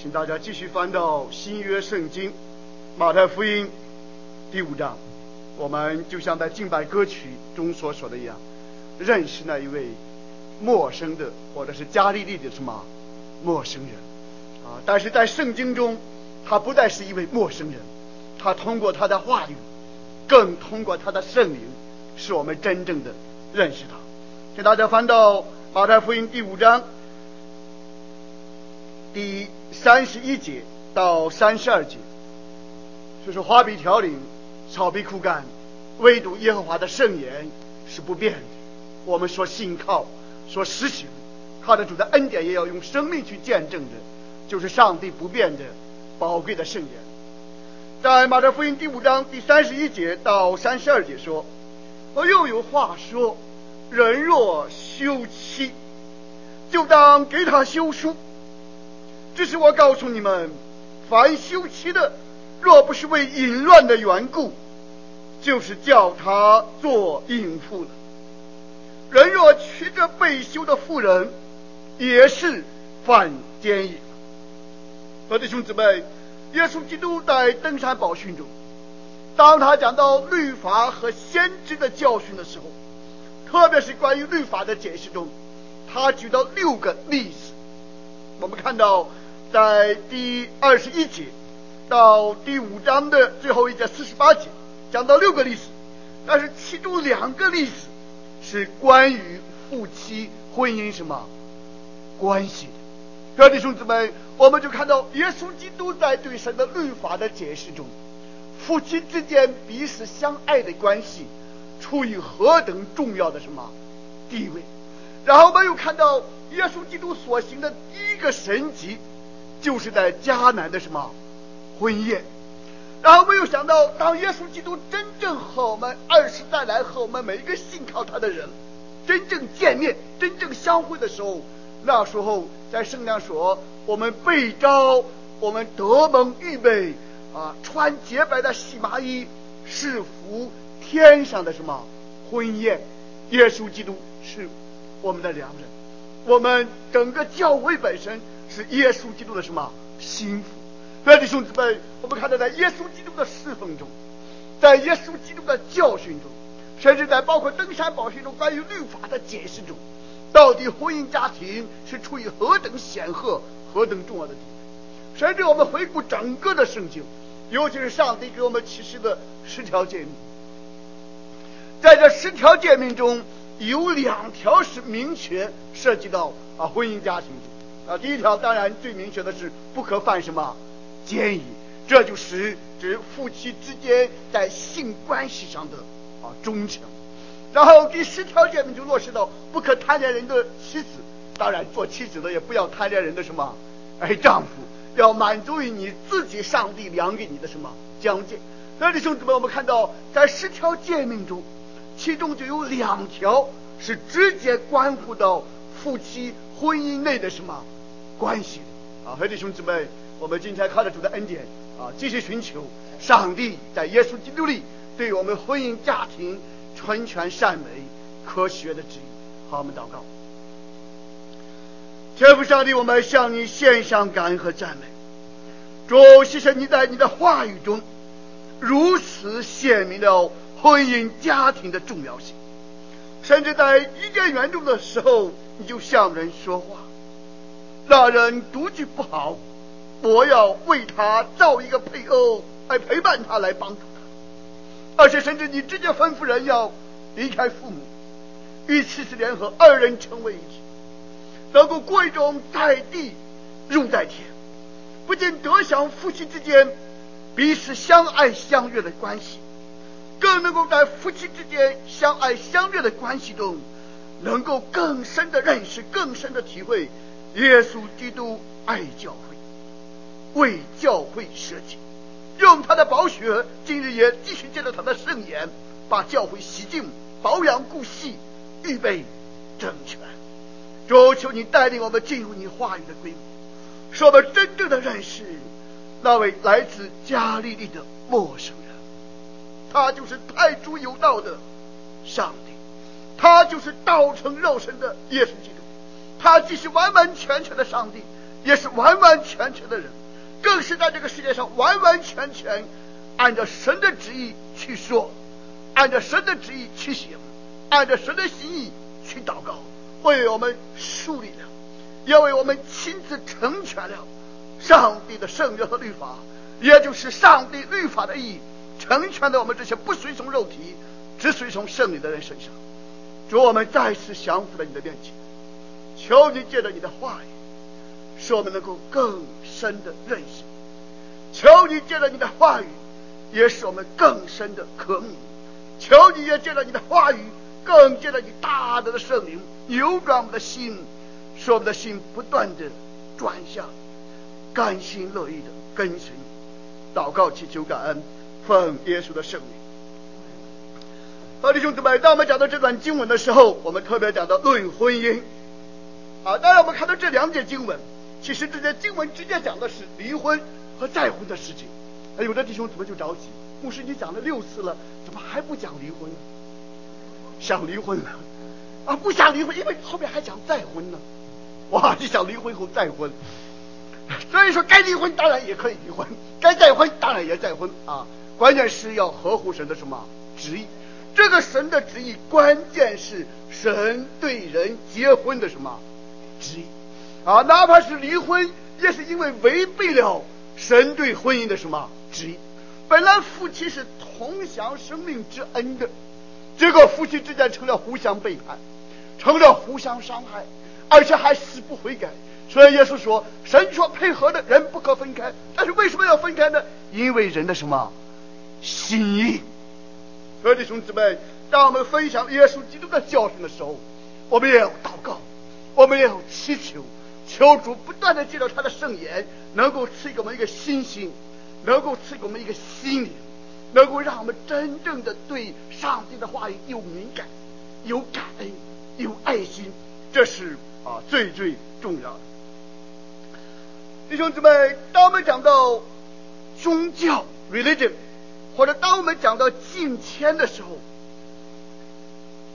请大家继续翻到新约圣经马太福音第五章。我们就像在敬拜歌曲中所说的一样，认识那一位陌生的或者是加利利的什么陌生人啊！但是在圣经中，他不再是一位陌生人，他通过他的话语，更通过他的圣灵，使我们真正的认识他。请大家翻到马太福音第五章第一三十一节到三十二节，就是花比调灵。草必枯干，唯独耶和华的圣言是不变的。我们说信靠，说实行，靠着主的恩典，也要用生命去见证的，就是上帝不变的宝贵的圣言。在马太福音第五章第三十一节到三十二节说：“我又有话说，人若休妻，就当给他休书。只是我告诉你们，凡休妻的。”若不是为淫乱的缘故，就是叫他做淫妇了。人若娶着被休的妇人，也是犯奸淫。我的兄姊妹，耶稣基督在登山宝训中，当他讲到律法和先知的教训的时候，特别是关于律法的解释中，他举到六个例子。我们看到在第二十一节。到第五章的最后一节四十八节，讲到六个例子，但是其中两个例子是关于夫妻婚姻什么关系的。各位弟兄姊妹，我们就看到耶稣基督在对神的律法的解释中，夫妻之间彼此相爱的关系处于何等重要的什么地位。然后我们又看到耶稣基督所行的第一个神迹，就是在迦南的什么。婚宴，然后没有想到，当耶稣基督真正和我们二次再来和我们每一个信靠他的人真正见面、真正相会的时候，那时候在圣经说，我们被召，我们得蒙预备啊，穿洁白的细麻衣，是服天上的什么婚宴？耶稣基督是我们的良人，我们整个教会本身是耶稣基督的什么心腹？弟兄姊妹，我们看到在耶稣基督的侍奉中，在耶稣基督的教训中，甚至在包括登山宝训中关于律法的解释中，到底婚姻家庭是处于何等显赫、何等重要的地位？甚至我们回顾整个的圣经，尤其是上帝给我们启示的十条诫命，在这十条诫命中有两条是明确涉及到啊婚姻家庭中啊，第一条当然最明确的是不可犯什么。奸淫，这就是指夫妻之间在性关系上的啊忠诚。然后第十条诫命就落实到不可贪恋人的妻子，当然做妻子的也不要贪恋人的什么哎丈夫，要满足于你自己上帝量给你的什么疆界。那弟兄姊妹，我们看到在十条诫命中，其中就有两条是直接关乎到夫妻婚姻内的什么关系的啊，和弟兄姊妹。我们今天靠着主的恩典啊，继续寻求上帝在耶稣基督里对我们婚姻家庭纯全善美科学的指引。好，我们祷告。天父上帝，我们向你献上感恩和赞美。主，谢谢你在你的话语中如此显明了婚姻家庭的重要性，甚至在伊甸园中的时候，你就向人说话，那人独居不好。我要为他造一个配偶来陪伴他，来帮助他，而且甚至你直接吩咐人要离开父母，与妻子联合，二人成为一体，能够过一种在地如在天，不仅得享夫妻之间彼此相爱相悦的关系，更能够在夫妻之间相爱相悦的关系中，能够更深的认识、更深的体会耶稣基督爱教会。为教会舍己，用他的宝血，今日也继续借着他的圣言，把教会洗净、保养顾惜、预备整全。主，求你带领我们进入你话语的规模，使我们真正的认识那位来自加利利的陌生人。他就是太初有道的上帝，他就是道成肉身的耶稣基督。他既是完完全全的上帝，也是完完全全的人，更是在这个世界上完完全全按照神的旨意去说，按照神的旨意去行，按照神的心意去祷告，为我们树立了，也为我们亲自成全了上帝的圣约和律法，也就是上帝律法的意义，成全在我们这些不随从肉体、只随从圣灵的人身上。主，我们再次降服在你的面前，求你借着你的话语，使我们能够更深的认识；求你借着你的话语，也使我们更深的渴慕；求你也借着你的话语，更借着你大能的圣灵，扭转我们的心，使我们的心不断的转向，甘心乐意的跟随。祷告祈求感恩，奉耶稣的圣名。好，弟兄姊妹，当我们讲到这段经文的时候，我们特别讲到论婚姻。啊，当然我们看到这两节经文，其实这些经文直接讲的是离婚和再婚的事情。哎，有的弟兄怎么就着急，牧师你讲了六次了，怎么还不讲离婚呢？想离婚了啊？不想离婚，因为后面还讲再婚呢。哇，你想离婚后再婚，所以说该离婚当然也可以离婚，该再婚当然也再婚啊。关键是要合乎神的什么旨意。这个神的旨意，关键是神对人结婚的什么之意啊？哪怕是离婚，也是因为违背了神对婚姻的什么旨意。本来夫妻是同享生命之恩的，结果夫妻之间成了互相背叛，成了互相伤害，而且还死不悔改。所以耶稣说：“神说配合的人不可分开。”但是为什么要分开呢？因为人的什么心意。各位弟兄姊妹，当我们分享耶稣基督的教训的时候，我们也要祷告，我们也要祈求，求主不断的借着他的圣言，能够赐给我们一个信心，能够赐给我们一个心灵，能够让我们真正的对上帝的话语有敏感、有感恩、有爱心，这是啊最最重要的。弟兄姊妹，当我们讲到宗教 （religion）。或者当我们讲到敬虔的时候，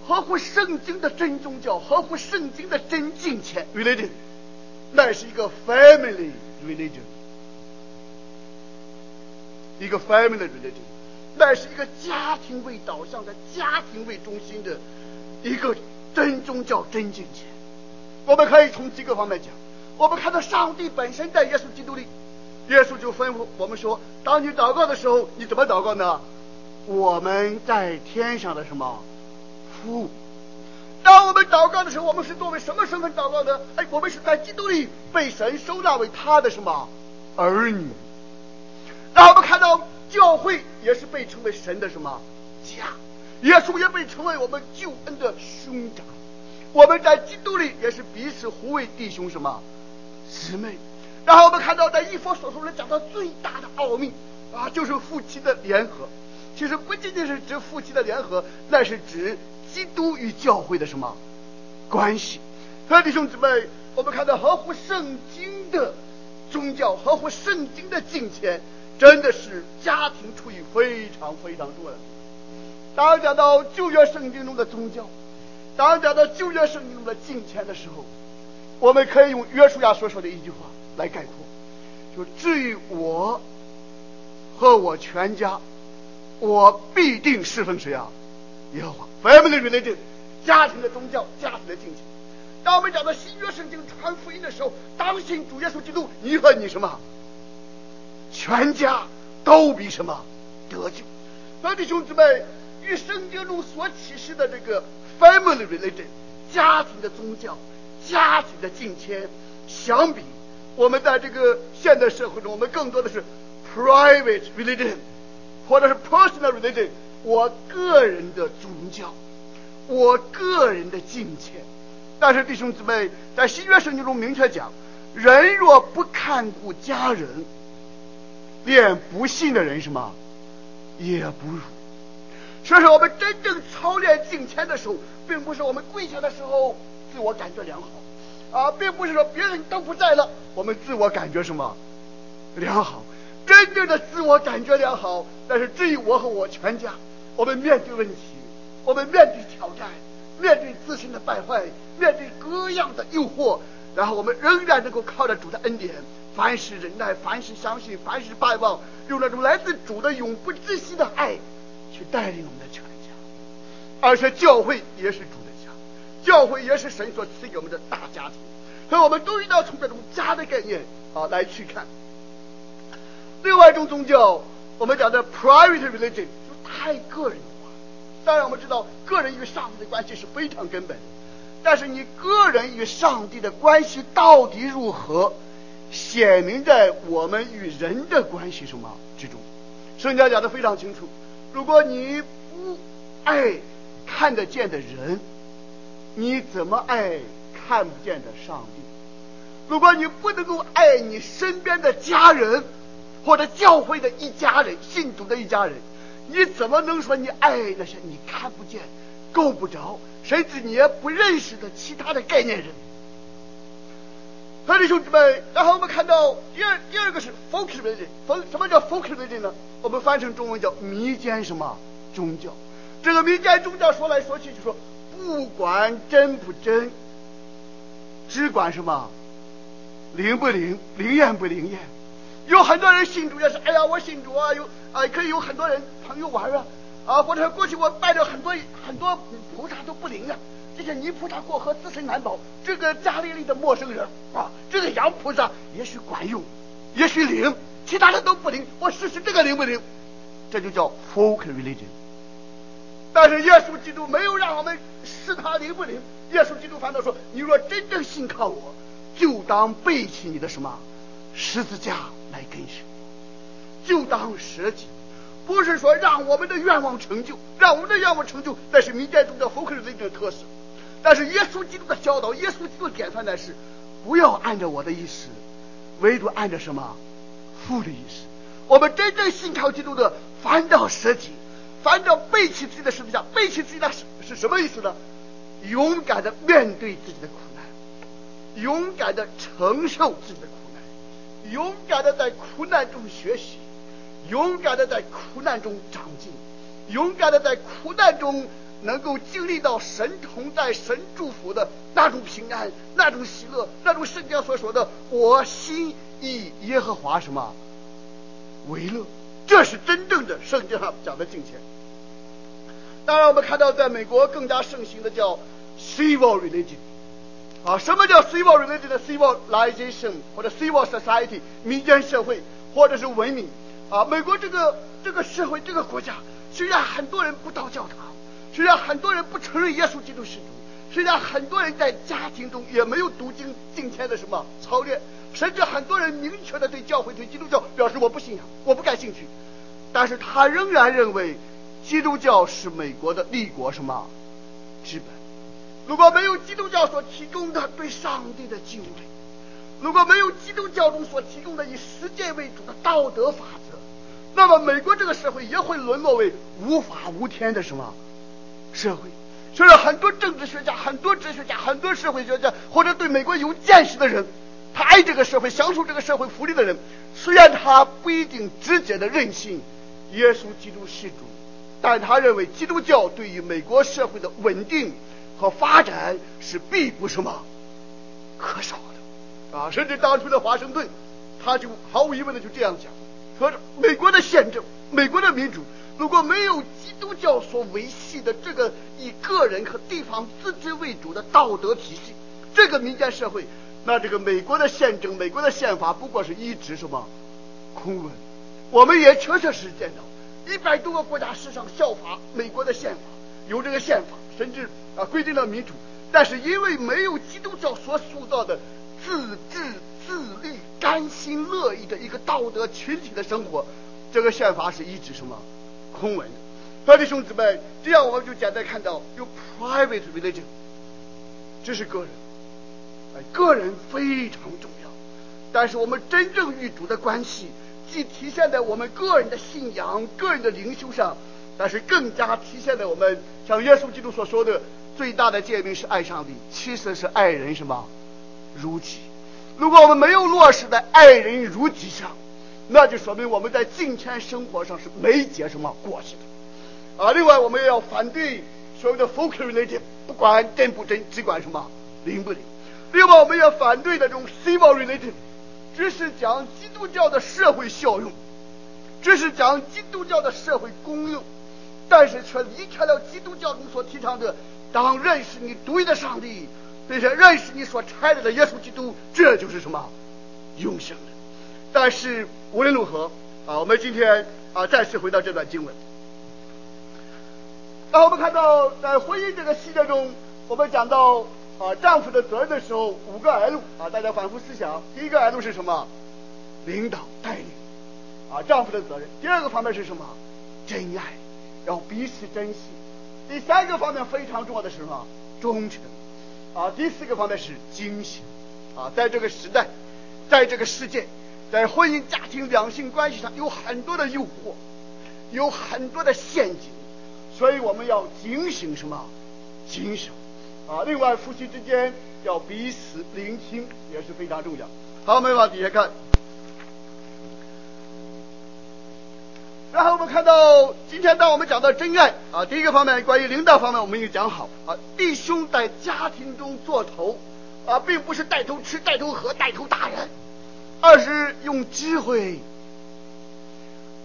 合乎圣经的真宗教，合乎圣经的真敬虔 religion，那是一个 family religion，一个 family religion，那是一个家庭为导向的、家庭为中心的一个真宗教、真敬虔。我们可以从几个方面讲，我们看到上帝本身在耶稣基督里。耶稣就吩咐我们说：“当你祷告的时候，你怎么祷告呢？我们在天上的什么父？当我们祷告的时候，我们是作为什么身份祷告呢？哎，我们是在基督里被神收纳为他的什么儿女。然后我们看到教会也是被称为神的什么家，耶稣也被称为我们救恩的兄长。我们在基督里也是彼此互为弟兄什么姊妹。”然后我们看到，在一佛所说里讲到最大的奥秘啊，就是夫妻的联合。其实不仅仅是指夫妻的联合，那是指基督与教会的什么关系？所以弟兄姊妹，我们看到合乎圣经的宗教，合乎圣经的金钱，真的是家庭处于非常非常重要的。当讲到旧约圣经中的宗教，当讲到旧约圣经中的金钱的时候，我们可以用约书亚所说的一句话。来概括，就至于我和我全家，我必定侍奉谁啊？耶和华。Family religion，家庭的宗教，家庭的敬虔。当我们讲到新约圣经传福音的时候，当信主耶稣基督，你和你什么？全家都比什么得救？所以弟兄姊妹，与圣经中所启示的这个 family religion，家庭的宗教，家庭的敬虔相比。我们在这个现代社会中，我们更多的是 private religion，或者是 personal religion，我个人的宗教，我个人的敬虔。但是弟兄姊妹，在新约圣经中明确讲，人若不看顾家人，连不信的人什么也不如。所以说，我们真正操练敬虔的时候，并不是我们跪下的时候自我感觉良好。啊，并不是说别人都不在了，我们自我感觉什么良好，真正的自我感觉良好。但是至于我和我全家，我们面对问题，我们面对挑战，面对自身的败坏，面对各样的诱惑，然后我们仍然能够靠着主的恩典，凡事忍耐，凡事相信，凡事盼望，用那种来自主的永不窒息的爱去带领我们的全家。而且教会也是主的家，教会也是神所赐给我们的大家庭，所以我们都一定要从这种家的概念啊来去看。另外一种宗教，我们讲的 private religion 太个人化。当然，我们知道个人与上帝的关系是非常根本，但是你个人与上帝的关系到底如何，显明在我们与人的关系什么之中。圣经讲的非常清楚：如果你不爱看得见的人，你怎么爱看不见的上帝？如果你不能够爱你身边的家人，或者教会的一家人，信徒的一家人，你怎么能说你爱那些你看不见、够不着，甚至你也不认识的其他的概念人？所以弟兄弟们，然后我们看到第二第二个是 folk religion，什么叫 folk religion 呢？我们翻成中文叫民间什么宗教？这个民间宗教说来说去就说，不管真不真，只管什么灵不灵，灵验不灵验。有很多人信主也是，哎呀，我信主啊，有啊，可以有很多人朋友玩啊，啊，或者过去我拜了很多很多菩萨都不灵啊，这些泥菩萨过河自身难保，这个家里里的陌生人啊，这个洋菩萨也许管用，也许灵，其他的都不灵，我试试这个灵不灵？这就叫 folk religion。但是耶稣基督没有让我们试他灵不灵，耶稣基督反倒说，你若真正信靠我，就当背起你的什么十字架。来跟随，就当舍己，不是说让我们的愿望成就，让我们的愿望成就，那是民间宗教 folk religion 的特色。但是耶稣基督的教导，耶稣基督的典范呢是，不要按照我的意思，唯独按照什么父的意思。我们真正信靠基督的，反倒舍己，反倒背起自己的十字架，背起自己的是是什么意思呢？勇敢的面对自己的苦难，勇敢的承受自己的苦难。勇敢的在苦难中学习，勇敢的在苦难中长进，勇敢的在苦难中能够经历到神同在、神祝福的那种平安、那种喜乐、那种圣经所说的“我心以耶和华什么为乐”，这是真正的圣经上讲的境界。当然，我们看到在美国更加盛行的叫 civil religion。啊，什么叫 civil religion 的 civilization 或者 civil society 民间社会或者是文明？啊，美国这个这个社会这个国家，虽然很多人不到教堂，虽然很多人不承认耶稣基督是主，虽然很多人在家庭中也没有读经敬天的什么操练，甚至很多人明确的对教会对基督教表示我不信仰，我不感兴趣，但是他仍然认为基督教是美国的立国什么之本。如果没有基督教所提供的对上帝的敬畏，如果没有基督教中所提供的以实践为主的道德法则，那么美国这个社会也会沦落为无法无天的什么社会？所以很多政治学家、很多哲学家、很多社会学家或者对美国有见识的人，他爱这个社会、享受这个社会福利的人，虽然他不一定直接的认信耶稣基督是主，但他认为基督教对于美国社会的稳定。和发展是必不什么可少的啊！甚至当初的华盛顿，他就毫无疑问的就这样讲：说美国的宪政、美国的民主，如果没有基督教所维系的这个以个人和地方自治为主的道德体系，这个民间社会，那这个美国的宪政、美国的宪法不过是一纸什么空文。我们也确确实实见到，一百多个国家史上效法美国的宪法，有这个宪法。甚至啊规定了民主，但是因为没有基督教所塑造的自治自律、甘心乐意的一个道德群体的生活，这个宪法是一纸什么空文的。所以弟兄姊妹，这样我们就简单看到有 private religion，这是个人，哎，个人非常重要。但是我们真正与主的关系，既体现在我们个人的信仰、个人的灵修上。但是更加体现在我们像耶稣基督所说的最大的诫命是爱上帝，其实是爱人什么如己。如果我们没有落实在爱人如己上，那就说明我们在今天生活上是没结什么果子的。啊，另外我们也要反对所谓的 folk religion，不管真不真，只管什么灵不灵。另外，我们也反对那种 civil religion，只是讲基督教的社会效用，只是讲基督教的社会功用，但是却离开了基督教中所提倡的，当认识你独一的上帝，并且认识你所差来的耶稣基督，这就是什么永生的。但是无论如何啊，我们今天啊再次回到这段经文。当我们看到在婚姻这个系列中，我们讲到。啊，丈夫的责任的时候，五个 L 啊，大家反复思想。第一个 L 是什么？领导带领啊，丈夫的责任。第二个方面是什么？真爱，要彼此珍惜。第三个方面非常重要的是什么？忠诚啊。第四个方面是警醒啊。在这个时代，在这个世界，在婚姻、家庭、两性关系上有很多的诱惑，有很多的陷阱，所以我们要警醒什么？警醒。啊，另外夫妻之间要彼此聆听也是非常重要。好，我们往底下看。然后我们看到，今天当我们讲到真爱啊，第一个方面关于领导方面，我们已经讲好啊，弟兄在家庭中做头啊，并不是带头吃、带头喝、带头打人，而是用智慧、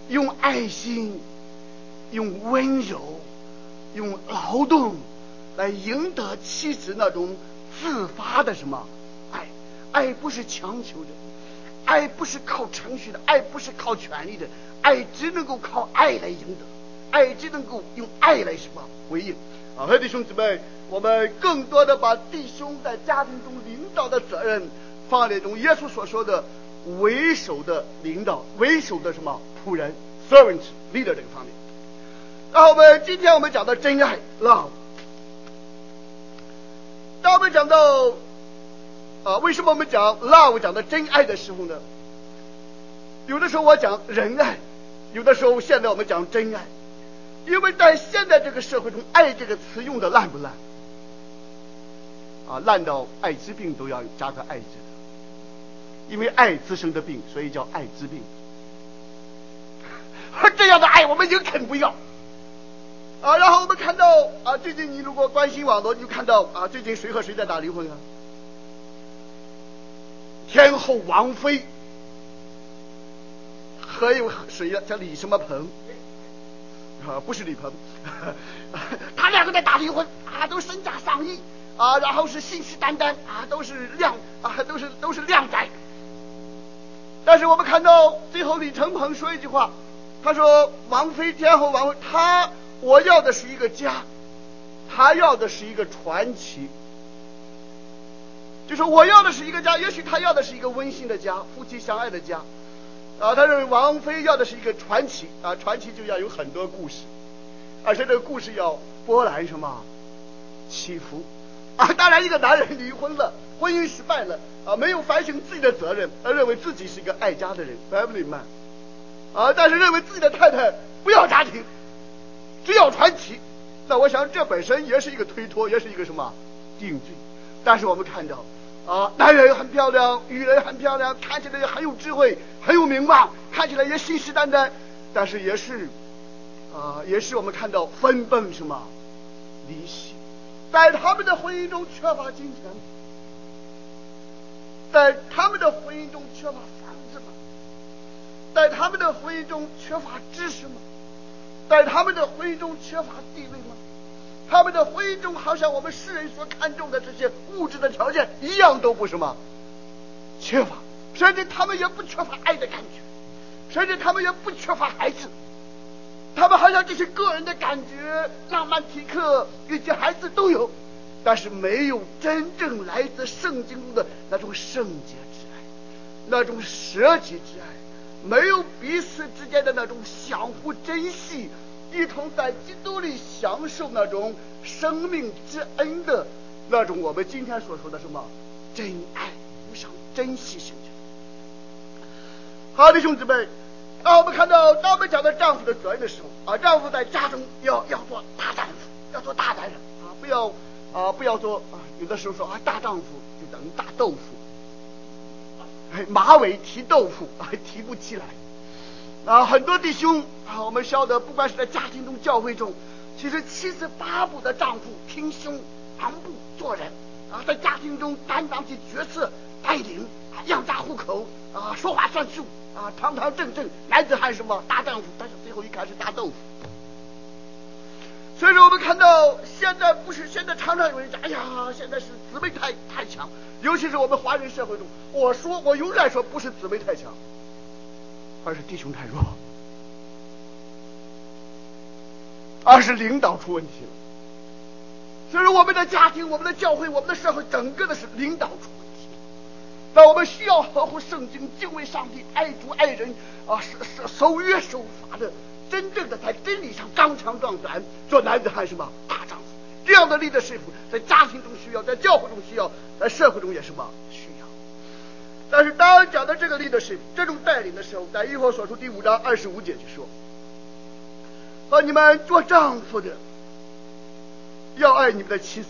用爱心、用温柔、用劳动。来赢得妻子那种自发的什么爱？爱不是强求的，爱不是靠程序的，爱不是靠权力的，爱只能够靠爱来赢得，爱只能够用爱来什么回应？啊，弟兄姊妹，我们更多的把弟兄在家庭中领导的责任放在这种耶稣所说的为首的领导、为首的什么仆人 servant leader 这个方面。然后我们今天我们讲的真爱 love。当我们讲到啊，为什么我们讲 love 讲的真爱的时候呢？有的时候我讲仁爱，有的时候现在我们讲真爱，因为在现在这个社会中，爱这个词用的烂不烂？啊，烂到艾滋病都要加个爱字的，因为爱滋生的病，所以叫艾滋病。而这样的爱我们宁肯不要。啊，然后我们看到啊，最近你如果关心网络，你就看到啊，最近谁和谁在打离婚啊？天后王菲还有谁呀？叫李什么鹏？啊，不是李鹏，他两个在打离婚啊，都身价上亿啊，然后是信誓旦旦啊，都是靓啊，都是都是靓仔。但是我们看到最后李承鹏说一句话，他说王菲天后王菲他。我要的是一个家，他要的是一个传奇。就是我要的是一个家，也许他要的是一个温馨的家，夫妻相爱的家。啊，他认为王菲要的是一个传奇啊，传奇就要有很多故事，而且这个故事要波澜什么起伏啊。当然，一个男人离婚了，婚姻失败了啊，没有反省自己的责任，而认为自己是一个爱家的人，family man 啊，但是认为自己的太太不要家庭。只要传奇，那我想这本身也是一个推脱，也是一个什么定罪。但是我们看到啊，男人很漂亮，女人很漂亮，看起来也很有智慧，很有名望，看起来也信誓旦旦，但是也是啊，也是我们看到分崩什么离析，在他们的婚姻中缺乏金钱，在他们的婚姻中缺乏房子吗？在他们的婚姻中缺乏知识吗？在他们的婚姻中缺乏地位吗？他们的婚姻中好像我们世人所看重的这些物质的条件一样都不什么缺乏，甚至他们也不缺乏爱的感觉，甚至他们也不缺乏孩子，他们好像这些个人的感觉、浪漫体克以及孩子都有，但是没有真正来自圣经中的那种圣洁之爱，那种舍己之爱。没有彼此之间的那种相互珍惜，一同在基督里享受那种生命之恩的那种我们今天所说的什么真爱，互相珍惜性质。好的，兄弟们，当我们看到当我们讲到丈夫的责任的时候啊，丈夫在家中要要做大丈夫，要做大男人啊，不要啊不要做啊，有的时候说啊大丈夫就等于大豆腐。马尾提豆腐还提不起来啊！很多弟兄啊，我们晓得，不管是在家庭中、教会中，其实妻子巴不得丈夫挺胸昂步做人，啊，在家庭中担当起角色，带领啊，养家糊口啊，说话算数啊，堂堂正正，男子汉什么大丈夫，但是最后一看是大豆腐。所以说，我们看到现在不是现在常常有人讲，哎呀，现在是姊妹太太强，尤其是我们华人社会中，我说我永远说不是姊妹太强，而是弟兄太弱，而是领导出问题了。所以说，我们的家庭、我们的教会、我们的社会，整个的是领导出问题。那我们需要合乎圣经、敬畏上帝、爱主爱人啊，守守守约守法的。真正的在真理上刚强壮胆，做男子汉什么大丈夫，这样的立的师傅，在家庭中需要，在教会中需要，在社会中也是什么。但是当讲到这个力的师傅，这种带领的时候，在以弗所书第五章二十五节就说：“和你们做丈夫的，要爱你们的妻子。”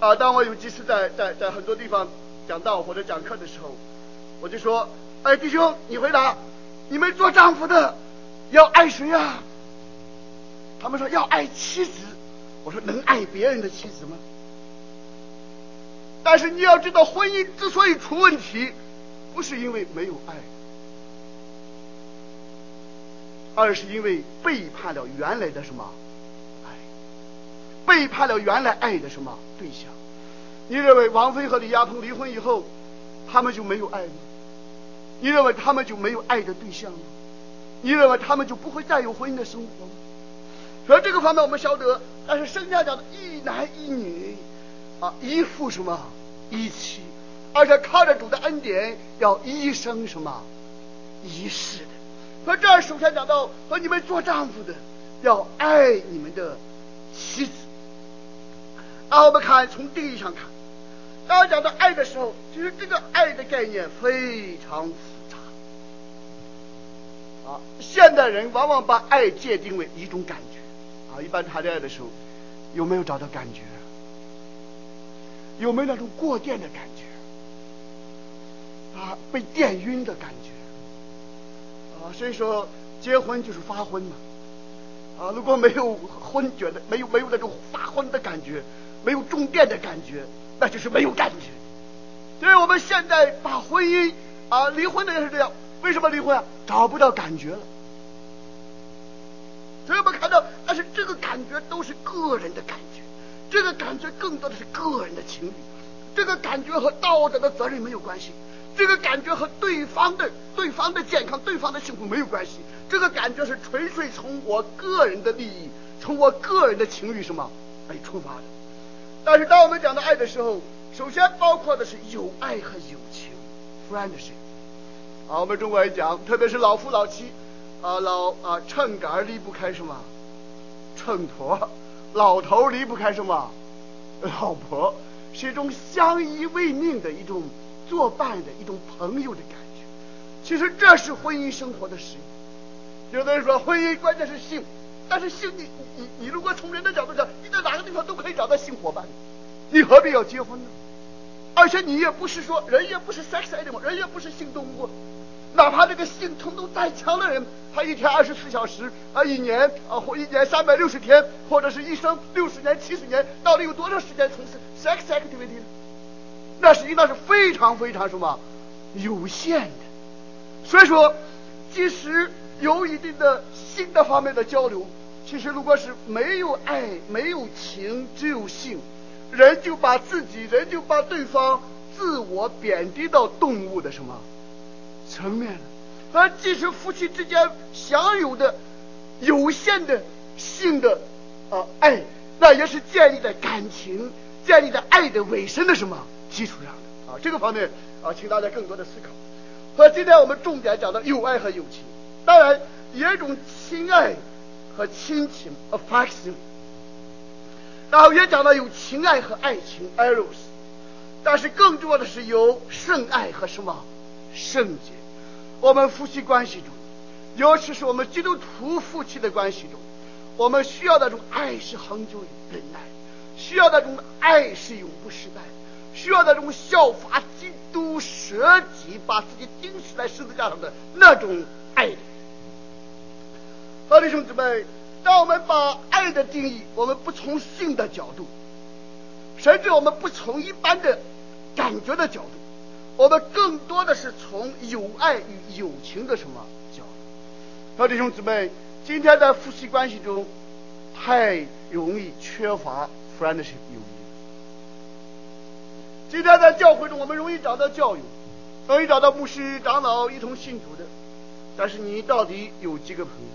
啊，当我有几次在在在很多地方讲道或者讲课的时候，我就说：“哎，弟兄，你回答，你们做丈夫的。”要爱谁呀、他们说要爱妻子。我说能爱别人的妻子吗？但是你要知道，婚姻之所以出问题，不是因为没有爱，而是因为背叛了原来的什么爱，背叛了原来爱的什么对象。你认为王菲和李亚鹏离婚以后，他们就没有爱吗？你认为他们就没有爱的对象吗？你认为他们就不会再有婚姻的生活吗？所以这个方面我们晓得，但是剩下讲的一男一女啊，一夫什么一妻，而且靠着主的恩典要一生什么一世的。所以这儿首先讲到和你们做丈夫的要爱你们的妻子。那我们看从定义上看，当讲到爱的时候，其实这个爱的概念非常复杂。啊，现代人往往把爱界定为一种感觉，啊，一般谈恋爱的时候，有没有找到感觉？有没有那种过电的感觉？啊，被电晕的感觉？啊，所以说结婚就是发昏嘛，啊，如果没有昏觉的，没有没有那种发昏的感觉，没有中电的感觉，那就是没有感觉。所以我们现在把婚姻啊，离婚的也是这样。为什么离婚啊？找不到感觉了。所以我们看到，但是这个感觉都是个人的感觉，这个感觉更多的是个人的情绪，这个感觉和道德的责任没有关系，这个感觉和对方的对方的健康、对方的幸福没有关系，这个感觉是纯粹从我个人的利益、从我个人的情绪什么来出发的。但是当我们讲到爱的时候，首先包括的是友爱和友情，friendship。啊，我们中国人讲，特别是老夫老妻，啊老啊秤杆离不开什么？秤砣，老头离不开什么？老婆，是一种相依为命的一种作伴的一种朋友的感觉。其实这是婚姻生活的实际。有的人说婚姻关键是性，但是性你你你如果从人的角度讲，你在哪个地方都可以找到性伙伴，你何必要结婚呢？而且你也不是说人也不是 sex animal，人也不是性动物，哪怕这个性冲动再强的人，他一天二十四小时啊，一年啊或一年三百六十天，或者是一生六十年、七十年，到底有多长时间从事 sex activity 呢？那实际上是非常非常什么有限的。所以说，即使有一定的性的方面的交流，其实如果是没有爱、没有情，只有性。人就把自己，人就把对方自我贬低到动物的什么层面了？而即使夫妻之间享有的有限的性的啊爱，那也是建立在感情、建立在爱的尾声的什么基础上的啊？这个方面啊，请大家更多的思考。和今天我们重点讲的友爱和友情，当然也有一种亲爱和亲情 affection。然后也讲到有情爱和爱情 eros，但是更多的是有圣爱和什么圣洁。我们夫妻关系中，尤其是我们基督徒夫妻的关系中，我们需要那种爱是恒久忍耐，需要那种爱是永不失败，需要那种效法基督舍己把自己钉死在十字架上的那种爱。好，弟兄姊妹。当我们把爱的定义，我们不从性的角度，甚至我们不从一般的感觉的角度，我们更多的是从友爱与友情的什么角度。好，弟兄姊妹，今天在夫妻关系中，太容易缺乏 friendship 友谊。今天在教会中，我们容易找到教友，容易找到牧师、长老一同信主的，但是你到底有几个朋友？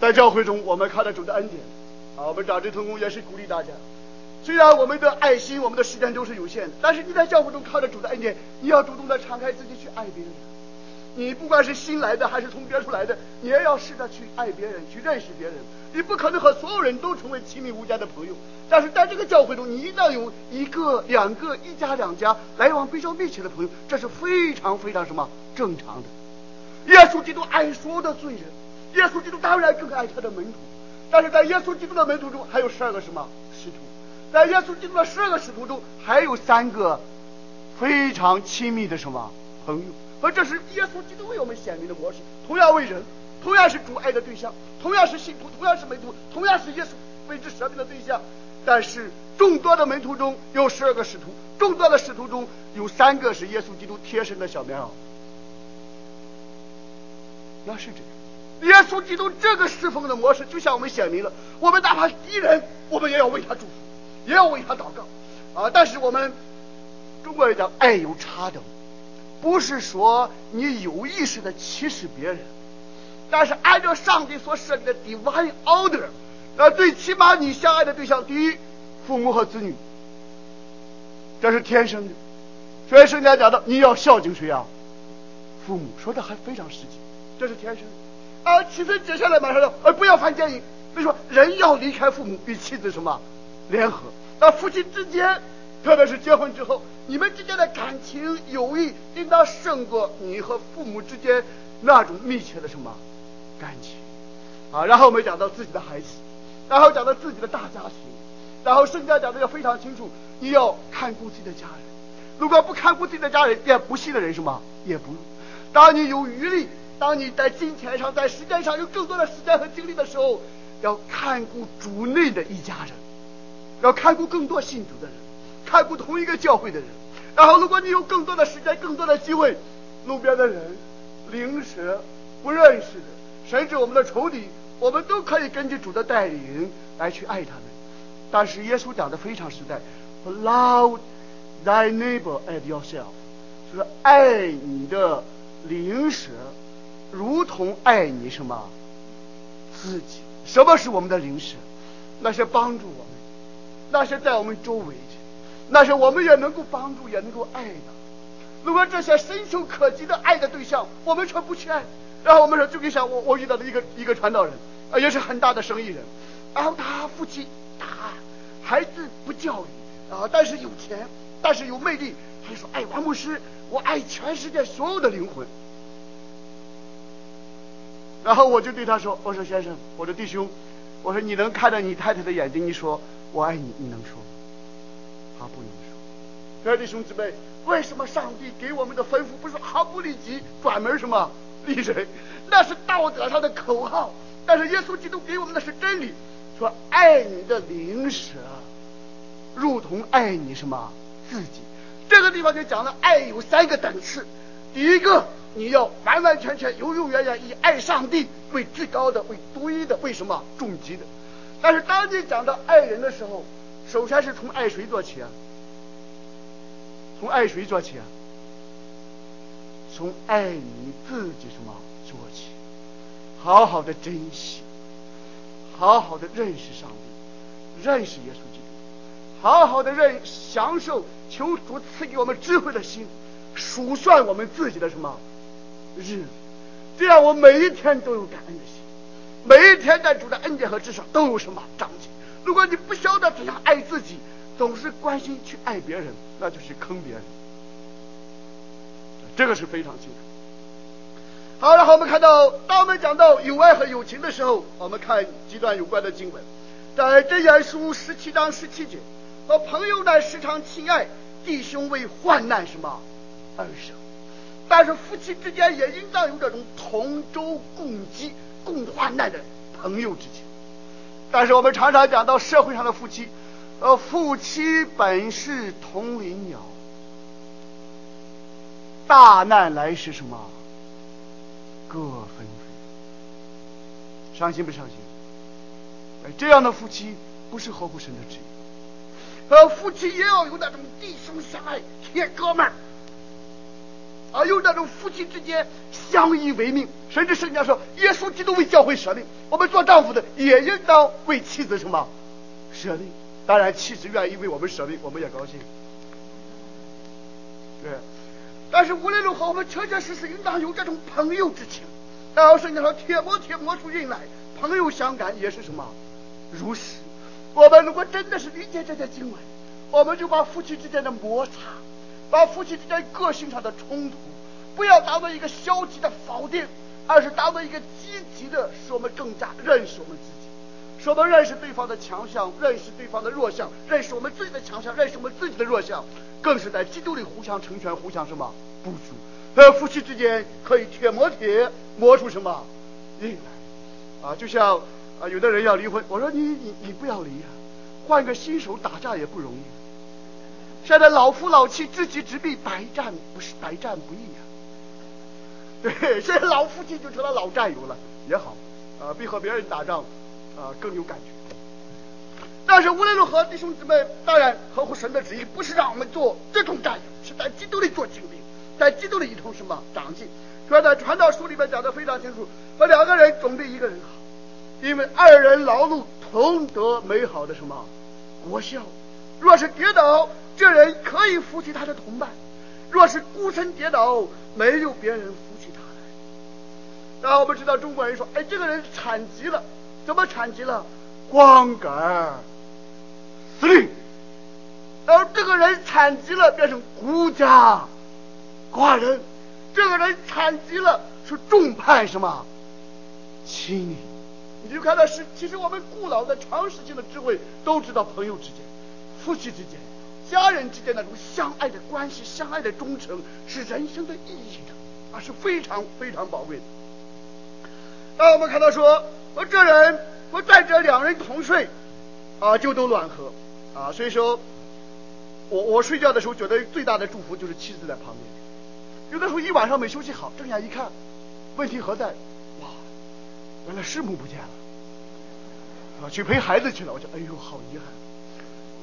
在教会中，我们看到主的恩典啊，我们长执同工也是鼓励大家。虽然我们的爱心、我们的时间都是有限的，但是你在教会中靠着主的恩典，你要主动的敞开自己去爱别人。你不管是新来的还是从别处来的，你也要试着去爱别人，去认识别人。你不可能和所有人都成为亲密无间的朋友，但是在这个教会中，你一定要有一个、两个、一家、两家来往比较密切的朋友，这是非常非常什么正常的。耶稣基督爱所有的罪人。耶稣基督当然更爱他的门徒，但是在耶稣基督的门徒中还有十二个什么？在耶稣基督的十二个使徒中还有三个非常亲密的什么朋友？而这是耶稣基督为我们显明的模式。同样为人，同样是主爱的对象，同样是信徒，同样是门徒，同样是耶稣为之舍命的对象。但是众多的门徒中有十二个使徒，众多的使徒中有三个是耶稣基督贴身的小棉袄。那是这样。耶稣基督这个侍奉的模式，就像我们显明了，我们哪怕敌人，我们也要为他祝福，也要为他祷告啊！但是我们中国人讲爱有差等，不是说你有意识的歧视别人，但是按照上帝所设立的 divine order，那最起码你相爱的对象，第一，父母和子女，这是天生的。所以圣经讲到，你要孝敬谁啊？父母，说的还非常实际，这是天生的。啊，其实接下来马上说，呃，不要犯奸淫。所以说，人要离开父母，与妻子什么联合？那夫妻之间，特别是结婚之后，你们之间的感情友谊，应当胜过你和父母之间那种密切的什么感情啊。然后我们讲到自己的孩子，然后讲到自己的大家庭，然后圣经讲的要非常清楚，你要看顾自己的家人。如果不看顾自己的家人，连不信的人什么也不。当你有余力。当你在金钱上、在时间上有更多的时间和精力的时候，要看顾主内的一家人，要看顾更多信徒的人，看顾同一个教会的人。然后，如果你有更多的时间、更多的机会，路边的人、邻舍、不认识的，甚至我们的仇敌，我们都可以根据主的带领来去爱他们。但是耶稣讲的非常实在，Love thy neighbor as yourself，就是爱你的邻舍。如同爱你什么自己？什么是我们的邻舍？那些帮助我们，那些在我们周围，那些我们也能够帮助、也能够爱的。如果这些伸手可及的爱的对象，我们却不去爱，然后我们说，就给像我我遇到的一个一个传道人啊，也是很大的生意人，然后他夫妻打孩子不教育啊，但是有钱，但是有魅力，他就说：“哎，王牧师，我爱全世界所有的灵魂。”然后我就对他说：“我说先生，我说弟兄，我说你能看着你太太的眼睛，你说我爱你，你能说吗？他不能说。各位弟兄姊妹，为什么上帝给我们的吩咐不是毫不利己，专门什么利人？那是道德上的口号。但是耶稣基督给我们的是真理，说爱你的邻舍，如同爱你什么自己。这个地方就讲了爱有三个等次，第一个。”你要完完全全、永永远远以爱上帝为至高的、为独一的、为什么终极的？但是当你讲到爱人的时候，首先是从爱谁做起啊？从爱谁做起啊？从爱你自己什么做起？好好的珍惜，好好的认识上帝，认识耶稣基督，好好的认享受，求主赐给我们智慧的心，数算我们自己的什么？日子，这样我每一天都有感恩的心，每一天在主的恩典和至上都有什么长进。如果你不晓得怎样爱自己，总是关心去爱别人，那就是坑别人。这个是非常清楚。好，然后我们看到，当我们讲到友爱和友情的时候，我们看几段有关的经文，在箴言书十七章十七节，和朋友呢时常亲爱，弟兄为患难什么而生。但是夫妻之间也应当有这种同舟共济、共患难的朋友之情。但是我们常常讲到社会上的夫妻，呃，夫妻本是同林鸟，大难来时什么？各分飞。伤心不伤心？哎，这样的夫妻不是合乎神的旨意。呃，夫妻也要有那种弟兄相爱、铁哥们儿，啊，有那种夫妻之间相依为命，甚至圣经说，耶稣基督为教会舍命，我们做丈夫的也应当为妻子什么舍命。当然，妻子愿意为我们舍命，我们也高兴。对，但是无论如何，我们确确实实应当有这种朋友之情。然后圣经说，铁磨铁磨出刃来，朋友相感也是什么如是。我们如果真的是理解这些经文，我们就把夫妻之间的摩擦，把夫妻之间个性上的冲突，不要当做一个消极的否定，而是当做一个积极的，使我们更加认识我们自己，使我们认识对方的强项，认识对方的弱项，认识我们自己的强项，认识我们自己的弱项，更是在基督里互相成全，互相什么补足。呃，夫妻之间可以铁磨铁，磨出什么硬来啊，就像。啊，有的人要离婚，我说你你你不要离啊，换个新手打架也不容易。现在老夫老妻知己知彼，百战不是百战不易啊。对，现在老夫妻就成了老战友了，也好，啊，比和别人打仗啊更有感觉。但是无论如何，弟兄姊妹，当然合乎神的旨意，不是让我们做这种战友，是在基督里做精兵，在基督里一同什么长进。主要在传道书里面讲的非常清楚，和两个人总比一个人好。因为二人劳碌同得美好的什么果效？若是跌倒，这人可以扶起他的同伴；若是孤身跌倒，没有别人扶起他来。然后我们知道中国人说：“哎，这个人残疾了，怎么残疾了？光杆司令。”然后这个人残疾了，变成孤家寡人；这个人残疾了，是众叛什么亲离。你就看到是，其实我们古老的常识性的智慧都知道，朋友之间、夫妻之间、家人之间那种相爱的关系、相爱的忠诚是人生的意义的，啊，是非常非常宝贵的。当我们看到说，我这人我在这两人同睡，啊，就都暖和，啊，所以说，我我睡觉的时候觉得最大的祝福就是妻子在旁边。有的时候一晚上没休息好，睁眼一看，问题何在？哇原来师母不见了，啊，去陪孩子去了。我就哎呦，好遗憾，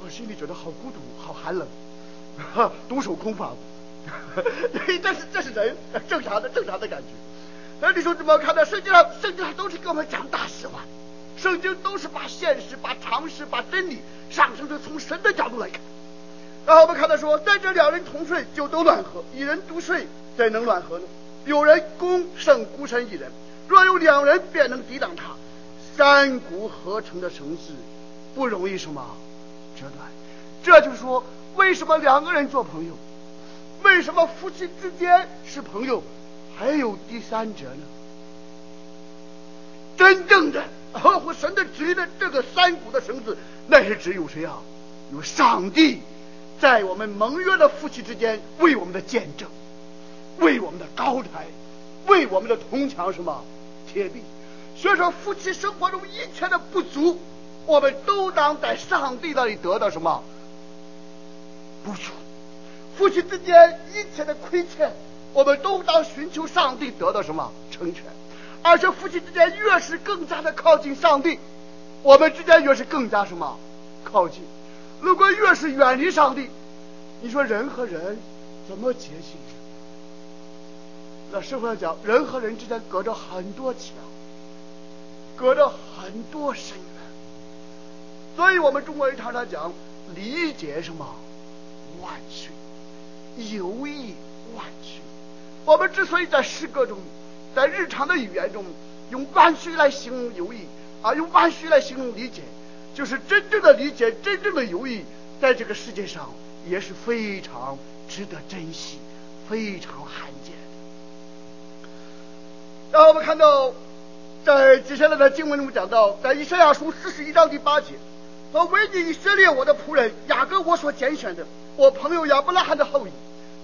我心里觉得好孤独，好寒冷，哈，独守空房。对，这是这是人正常的正常的感觉。那你说怎么看到圣经上？圣经上都是给我们讲大实话，圣经都是把现实、把常识、把真理上升成从神的角度来看。然后我们看到说，在这两人同睡就都暖和，一人独睡怎能暖和呢？有人攻胜孤身一人。若有两人便能抵挡他，三股合成的绳子不容易什么折断。这就是说，为什么两个人做朋友？为什么夫妻之间是朋友？还有第三者呢？真正的合乎神的旨意的这个三股的绳子，那是只有谁啊？有上帝在我们盟约的夫妻之间为我们的见证，为我们的高台，为我们的铜墙什么？铁壁，所以说夫妻生活中一切的不足，我们都当在上帝那里得到什么补足；夫妻之间一切的亏欠，我们都当寻求上帝得到什么成全。而且夫妻之间越是更加的靠近上帝，我们之间越是更加什么靠近。如果越是远离上帝，你说人和人怎么结亲？那社会上讲，人和人之间隔着很多墙，隔着很多深渊，所以我们中国人常常讲理解什么万岁，友谊万岁。我们之所以在诗歌中，在日常的语言中用万岁来形容友谊啊，用万岁来形容理解，就是真正的理解，真正的友谊，在这个世界上也是非常值得珍惜，非常罕见。然后我们看到，在接下来的经文中讲到，在以赛亚书四十一章第八节，和：“为你以色列我的仆人雅各我所拣选的，我朋友亚伯拉罕的后裔。”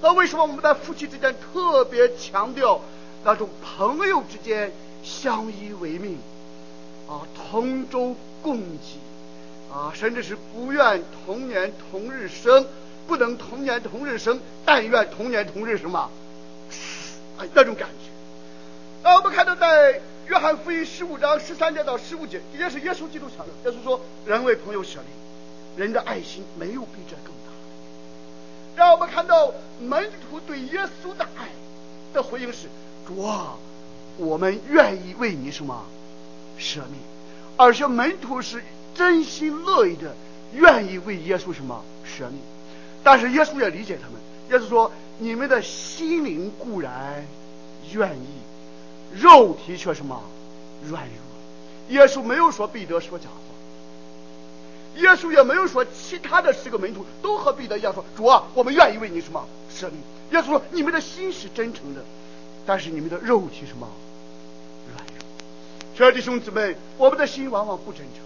那为什么我们在夫妻之间特别强调那种朋友之间相依为命啊，同舟共济，啊，甚至是不愿同年同日生，不能同年同日生，但愿同年同日什么？哎，那种感觉。那我们看到在约翰福音十五章十三节到十五节，也是耶稣基督讲的，耶稣说：“人为朋友舍命，人的爱心没有比这更大。”让我们看到门徒对耶稣的爱的回应是：“主啊，我们愿意为你什么舍命。”而且门徒是真心乐意的，愿意为耶稣什么舍命。但是耶稣也理解他们，耶稣说：“你们的心灵固然愿意，肉体却什么软弱。”耶稣没有说彼得说假话。耶稣也没有说其他的十个门徒都和彼得一样说：“主啊，我们愿意为你什么舍命。”耶稣说：“你们的心是真诚的，但是你们的肉体什么软弱。”亲爱的弟兄姊妹，我们的心往往不真诚，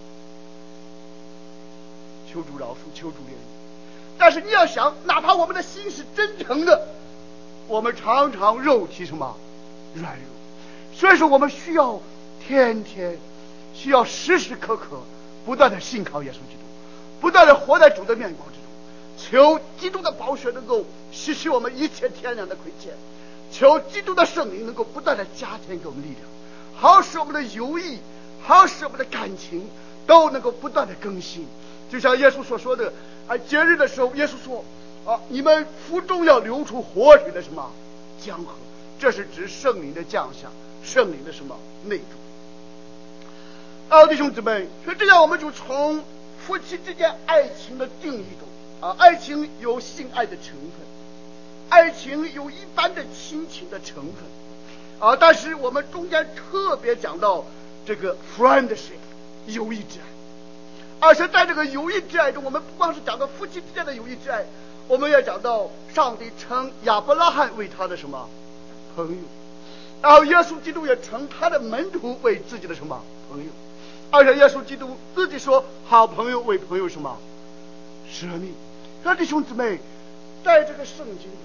求主饶恕，求主怜悯。但是你要想，哪怕我们的心是真诚的，我们常常肉体什么软弱。所以说，我们需要天天，需要时时刻刻不断的信靠耶稣基督。不断的活在主的面光之中，求基督的宝血能够洗去我们一切天良的亏欠，求基督的圣灵能够不断的加添给我们力量，好使我们的友谊，好使我们的感情都能够不断的更新。就像耶稣所说的，啊，节日的时候，耶稣说，啊，你们腹中要流出活水的什么江河，这是指圣灵的降下，圣灵的什么内住。啊，弟兄姊妹，所以这样我们就从。夫妻之间爱情的定义中啊，爱情有性爱的成分，爱情有一般的亲情的成分啊，但是我们中间特别讲到这个 friendship 友谊之爱，而且在这个友谊之爱中，我们不光是讲到夫妻之间的友谊之爱，我们也讲到上帝称亚伯拉罕为他的什么朋友，然后耶稣基督也称他的门徒为自己的什么朋友。而且耶稣基督自己说：“好朋友为朋友什么舍命？”说弟兄姊妹，在这个圣经中，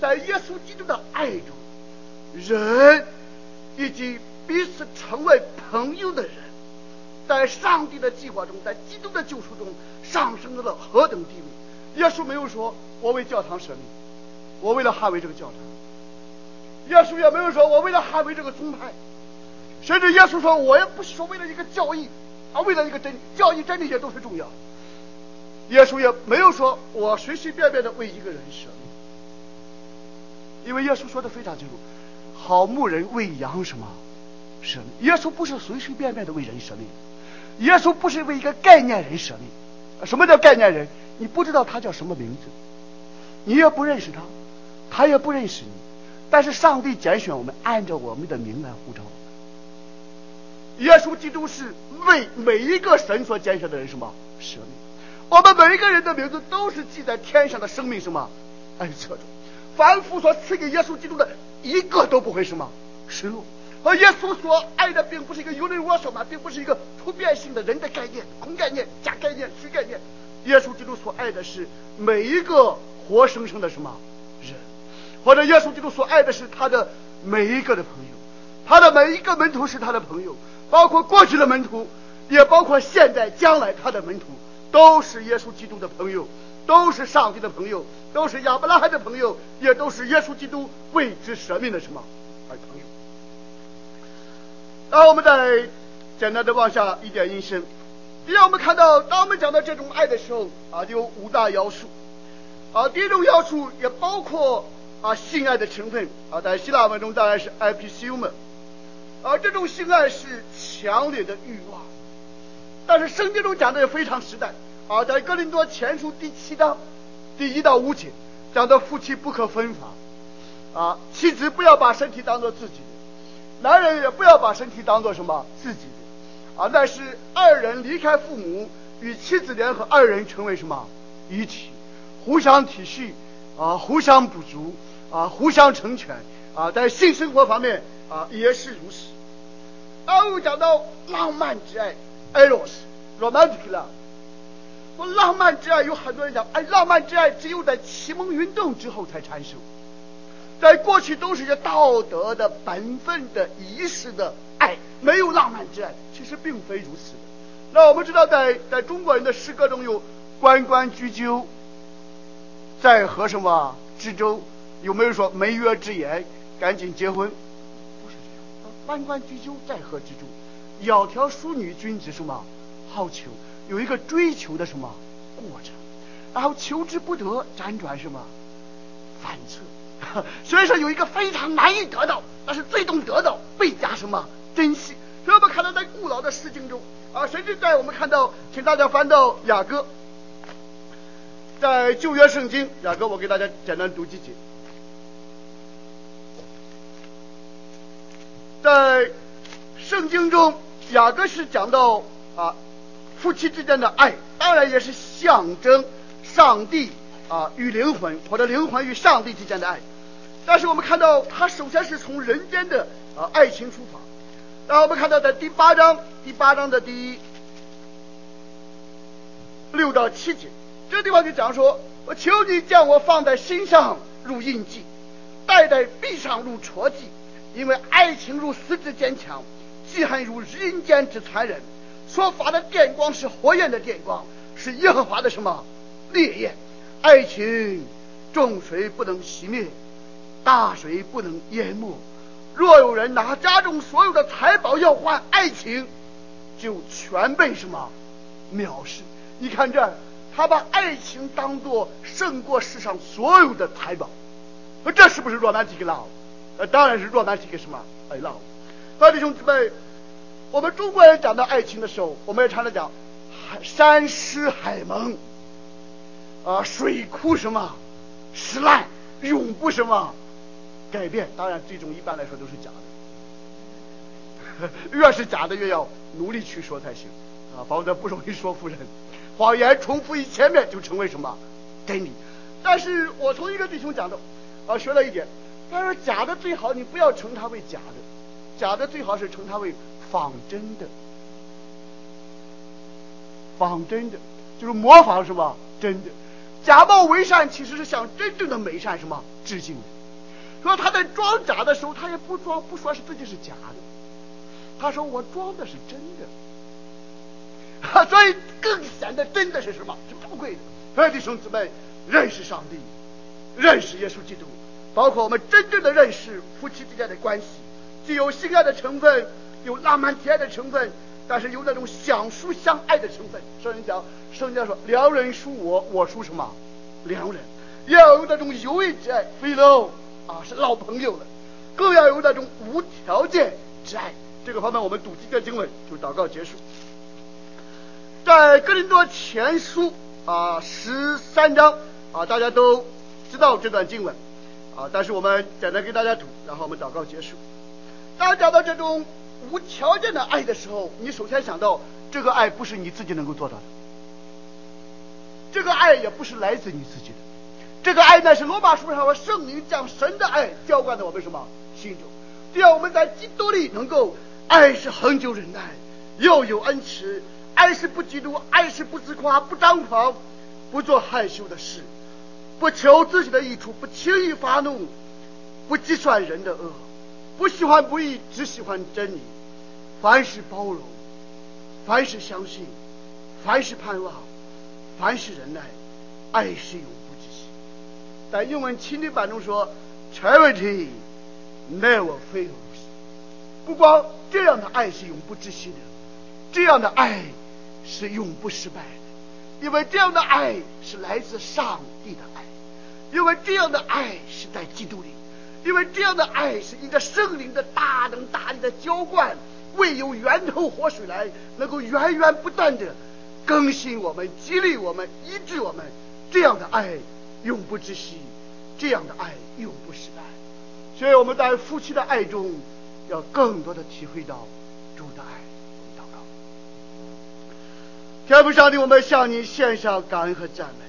在耶稣基督的爱中，人以及彼此成为朋友的人，在上帝的计划中，在基督的救赎中上升到了何等地位？耶稣没有说：“我为教堂舍命，我为了捍卫这个教堂。”耶稣也没有说：“我为了捍卫这个宗派。”甚至耶稣说：“我也不是说为了一个教义，而为了一个真教义，真理也都是重要。”耶稣也没有说我随随便便的为一个人舍命，因为耶稣说的非常清楚：“好牧人为羊什么舍命？”耶稣不是随随便便的为人舍命，耶稣不是为一个概念人舍命。什么叫概念人？你不知道他叫什么名字，你也不认识他，他也不认识你，但是上帝拣选我们，按照我们的名来呼召。耶稣基督是为每一个神所拣选的人什么舍命？我们每一个人的名字都是记在天上的生命什么恩册中，凡夫所赐给耶稣基督的一个都不会什么失落。而耶稣所爱的并不是一个有人我说嘛，并不是一个突变性的人的概念、空概念、假概念、虚概念。耶稣基督所爱的是每一个活生生的什么，或者耶稣基督所爱的是他的每一个的朋友，他的每一个门徒是他的朋友。包括过去的门徒，也包括现在、将来他的门徒，都是耶稣基督的朋友，都是上帝的朋友，都是亚伯拉罕的朋友，也都是耶稣基督为之舍命的什么而朋友。然后我们再简单的往下一点引申，第二，我们看到，当我们讲到这种爱的时候啊，有五大要素啊。第一种要素也包括啊性爱的成分啊，在希腊文中当然是 epithumos 而这种性爱是强烈的欲望，但是圣经中讲的也非常实在。啊，在哥林多前书第七章第一到五节讲的夫妻不可分房啊，妻子不要把身体当做自己的，男人也不要把身体当做什么自己。的啊，那是二人离开父母与妻子联合，二人成为什么？一体，互相体恤啊，互相补足啊，互相成全啊，在性生活方面啊也是如此。然后讲到浪漫之爱，eros，romantic love。说浪漫之爱有很多人讲，哎，浪漫之爱只有在启蒙运动之后才产生，在过去都是些道德的、本分的、仪式的爱，没有浪漫之爱。其实并非如此。那我们知道，在在中国人的诗歌中有“关关雎鸠，在和什么之州”，有没有说“媒约之言，赶紧结婚”？不是这样，“关关雎鸠，在河之洲”，窈窕淑女，君子什么好逑？有一个追求的什么？过程，然后求之不得，辗转什么？反侧，所以说有一个非常难以得到，但是最终得到倍加什么？珍惜。所以我们看到在古老的诗经中啊，甚至在我们看到，请大家翻到雅歌，在旧约圣经雅各，我给大家简单读几节，在圣经中雅各是讲到啊夫妻之间的爱，当然也是象征上帝啊与灵魂或者灵魂与上帝之间的爱，但是我们看到他首先是从人间的啊爱情出发。然后我们看到，在第八章第八章的第六到七节，这地方就讲说：“我求你将我放在心上如印记，戴在臂上如戳记，因为爱情如死之坚强，记恨如人间之残忍。所发的电光是火焰的电光，是耶和华的什么烈焰？爱情，众水不能熄灭，大水不能淹没。”若有人拿家中所有的财宝要换爱情，就全被什么藐视？你看这，他把爱情当作胜过世上所有的财宝，这是不是 romantic love？呃，当然是 romantic 什么爱 love。各位弟兄姊妹，我们中国人讲到爱情的时候，我们也常常讲海山失海盟，啊，水枯什么石烂，永不什么。改变，当然这种一般来说都是假的，越是假的越要努力去说才行啊，否则不容易说服人。谎言重复于千遍就成为什么？真理？但是我从一个弟兄讲的啊，学了一点，他说假的最好你不要称它为假的，假的最好是称它为仿真的，仿真的。就是模仿什么真的，假冒为善其实是向真正的美善什么？致敬的。说他在装假的时候，他也不装，不说是自己是假的。他说我装的是真的，所以更显得真的是什么？是宝贵的。所以弟兄姊妹，认识上帝，认识耶稣基督，包括我们真正的认识夫妻之间的关系，既有性爱的成分，有浪漫甜爱的成分，但是有那种相属相爱的成分。圣人讲，圣经说，良人属我，我属什么？良人。要有那种友谊之爱，philo。啊，是老朋友了，更要有那种无条件之爱。这个方面，我们读几个经文就祷告结束。在哥林多前书啊十三章。啊，大家都知道这段经文。啊，但是我们简单给大家读，然后我们祷告结束。当讲到这种无条件的爱的时候，你首先想到这个爱不是你自己能够做到的，这个爱也不是来自你自己的。这个爱呢，是罗马书上说圣灵将神的爱浇灌在我们什么？心中，只要我们在基督里能够爱是恒久忍耐，又有恩慈；爱是不嫉妒，爱是不自夸，不张狂，不做害羞的事，不求自己的益处，不轻易发怒，不计算人的恶，不喜欢不义，只喜欢真理。凡事包容，凡事相信，凡事盼望，凡事忍耐，爱是永不止息。在英文情侣版中说，Charity never fails。不光这样的爱是永不止息的，这样的爱是永不失败的，因为这样的爱是来自上帝的爱，因为这样的爱是在基督里，因为这样的爱是因着圣灵的大能大力的浇灌，为有源头活水来，能够源源不断的更新我们、激励我们、医治我们，这样的爱。永不止息，这样的爱永不失败。所以我们在夫妻的爱中，要更多的体会到主的爱。天父上帝，我们向你献上感恩和赞美。